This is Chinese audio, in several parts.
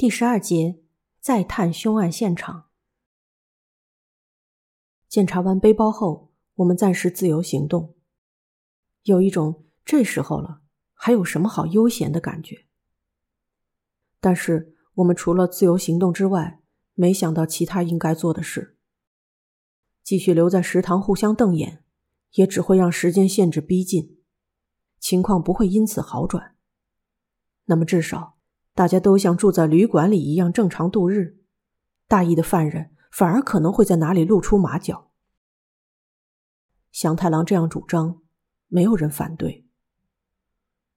第十二节，再探凶案现场。检查完背包后，我们暂时自由行动，有一种这时候了还有什么好悠闲的感觉。但是我们除了自由行动之外，没想到其他应该做的事。继续留在食堂互相瞪眼，也只会让时间限制逼近，情况不会因此好转。那么至少。大家都像住在旅馆里一样正常度日，大意的犯人反而可能会在哪里露出马脚。祥太郎这样主张，没有人反对。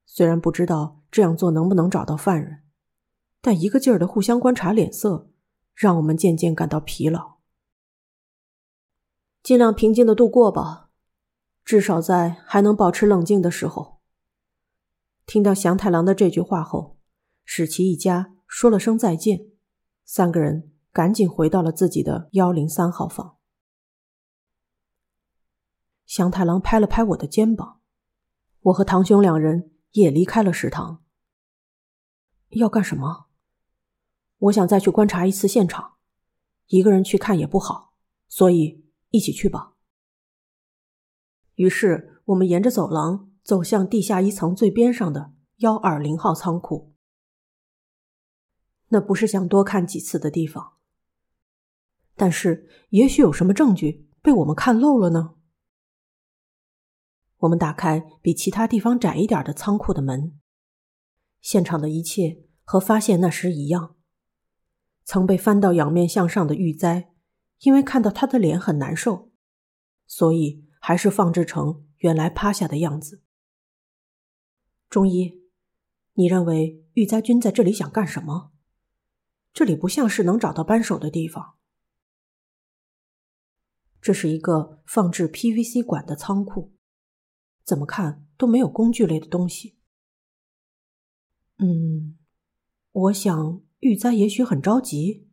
虽然不知道这样做能不能找到犯人，但一个劲儿的互相观察脸色，让我们渐渐感到疲劳。尽量平静的度过吧，至少在还能保持冷静的时候。听到祥太郎的这句话后。使其一家说了声再见，三个人赶紧回到了自己的幺零三号房。祥太郎拍了拍我的肩膀，我和堂兄两人也离开了食堂。要干什么？我想再去观察一次现场，一个人去看也不好，所以一起去吧。于是我们沿着走廊走向地下一层最边上的幺二零号仓库。那不是想多看几次的地方，但是也许有什么证据被我们看漏了呢？我们打开比其他地方窄一点的仓库的门，现场的一切和发现那时一样。曾被翻到仰面向上的玉簪，因为看到他的脸很难受，所以还是放置成原来趴下的样子。中医，你认为玉哉君在这里想干什么？这里不像是能找到扳手的地方。这是一个放置 PVC 管的仓库，怎么看都没有工具类的东西。嗯，我想玉哉也许很着急，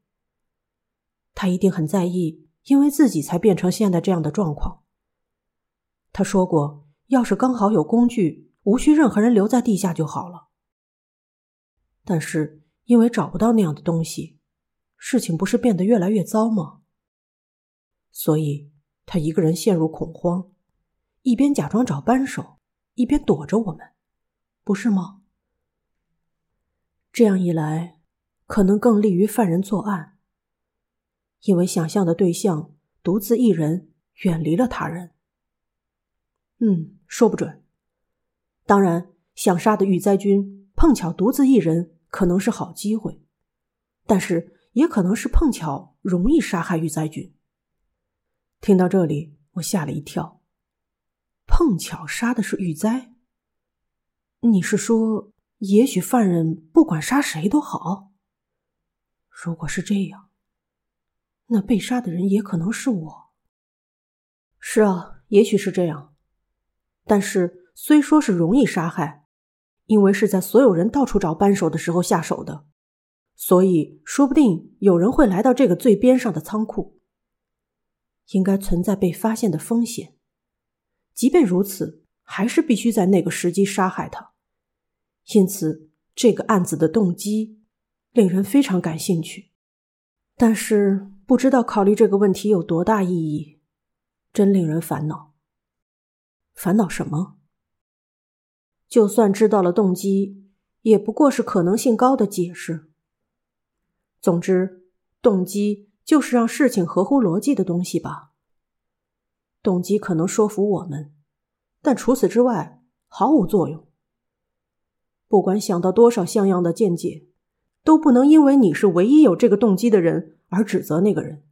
他一定很在意，因为自己才变成现在这样的状况。他说过，要是刚好有工具，无需任何人留在地下就好了。但是。因为找不到那样的东西，事情不是变得越来越糟吗？所以他一个人陷入恐慌，一边假装找扳手，一边躲着我们，不是吗？这样一来，可能更利于犯人作案，因为想象的对象独自一人远离了他人。嗯，说不准。当然，想杀的玉灾君碰巧独自一人。可能是好机会，但是也可能是碰巧容易杀害玉灾君。听到这里，我吓了一跳。碰巧杀的是玉灾？你是说，也许犯人不管杀谁都好？如果是这样，那被杀的人也可能是我。是啊，也许是这样。但是虽说是容易杀害。因为是在所有人到处找扳手的时候下手的，所以说不定有人会来到这个最边上的仓库。应该存在被发现的风险。即便如此，还是必须在那个时机杀害他。因此，这个案子的动机令人非常感兴趣，但是不知道考虑这个问题有多大意义，真令人烦恼。烦恼什么？就算知道了动机，也不过是可能性高的解释。总之，动机就是让事情合乎逻辑的东西吧。动机可能说服我们，但除此之外毫无作用。不管想到多少像样的见解，都不能因为你是唯一有这个动机的人而指责那个人。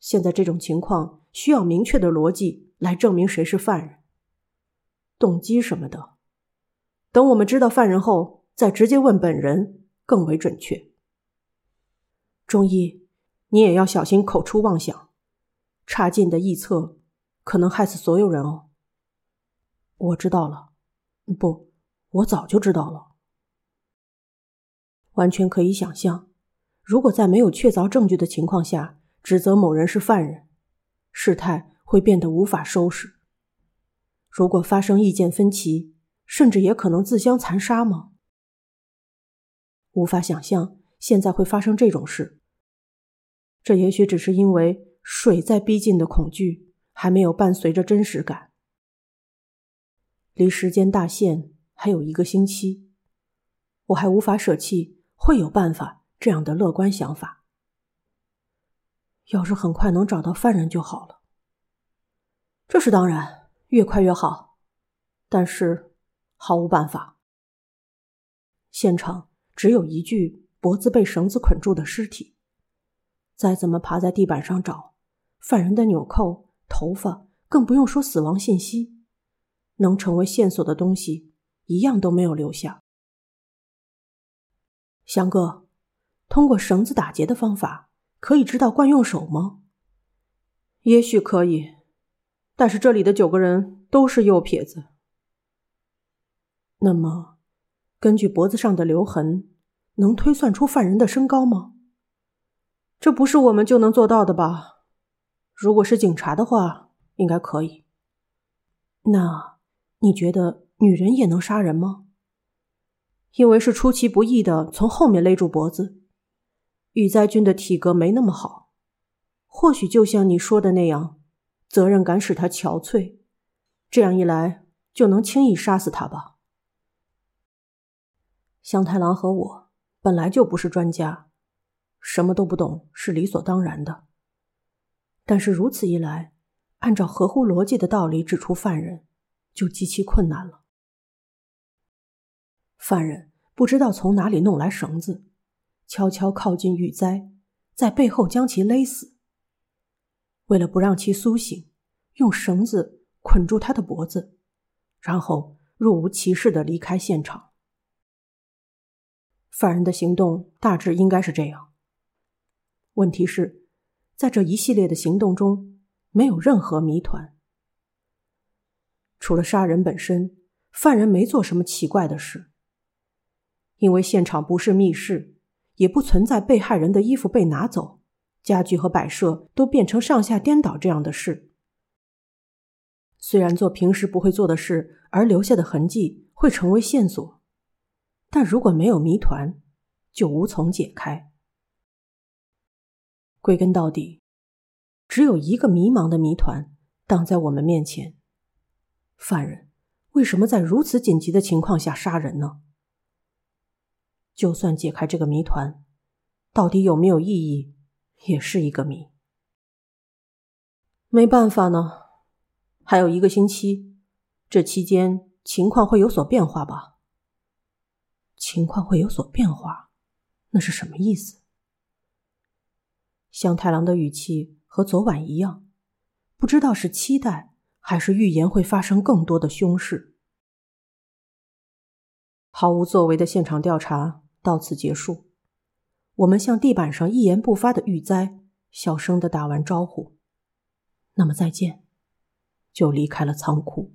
现在这种情况需要明确的逻辑来证明谁是犯人。动机什么的，等我们知道犯人后，再直接问本人更为准确。中医，你也要小心口出妄想，差劲的臆测可能害死所有人哦。我知道了，不，我早就知道了。完全可以想象，如果在没有确凿证据的情况下指责某人是犯人，事态会变得无法收拾。如果发生意见分歧，甚至也可能自相残杀吗？无法想象现在会发生这种事。这也许只是因为水在逼近的恐惧还没有伴随着真实感。离时间大限还有一个星期，我还无法舍弃会有办法这样的乐观想法。要是很快能找到犯人就好了。这是当然，越快越好。但是毫无办法。现场只有一具脖子被绳子捆住的尸体。再怎么爬在地板上找，犯人的纽扣、头发，更不用说死亡信息。能成为线索的东西，一样都没有留下。翔哥，通过绳子打结的方法，可以知道惯用手吗？也许可以，但是这里的九个人都是右撇子。那么，根据脖子上的留痕，能推算出犯人的身高吗？这不是我们就能做到的吧？如果是警察的话，应该可以。那。你觉得女人也能杀人吗？因为是出其不意的从后面勒住脖子。玉灾君的体格没那么好，或许就像你说的那样，责任感使他憔悴，这样一来就能轻易杀死他吧。香太郎和我本来就不是专家，什么都不懂是理所当然的。但是如此一来，按照合乎逻辑的道理指出犯人。就极其困难了。犯人不知道从哪里弄来绳子，悄悄靠近玉哉，在背后将其勒死。为了不让其苏醒，用绳子捆住他的脖子，然后若无其事的离开现场。犯人的行动大致应该是这样。问题是，在这一系列的行动中，没有任何谜团。除了杀人本身，犯人没做什么奇怪的事。因为现场不是密室，也不存在被害人的衣服被拿走、家具和摆设都变成上下颠倒这样的事。虽然做平时不会做的事而留下的痕迹会成为线索，但如果没有谜团，就无从解开。归根到底，只有一个迷茫的谜团挡在我们面前。犯人为什么在如此紧急的情况下杀人呢？就算解开这个谜团，到底有没有意义，也是一个谜。没办法呢，还有一个星期，这期间情况会有所变化吧？情况会有所变化，那是什么意思？香太郎的语气和昨晚一样，不知道是期待。还是预言会发生更多的凶事。毫无作为的现场调查到此结束。我们向地板上一言不发的玉哉小声的打完招呼，那么再见，就离开了仓库。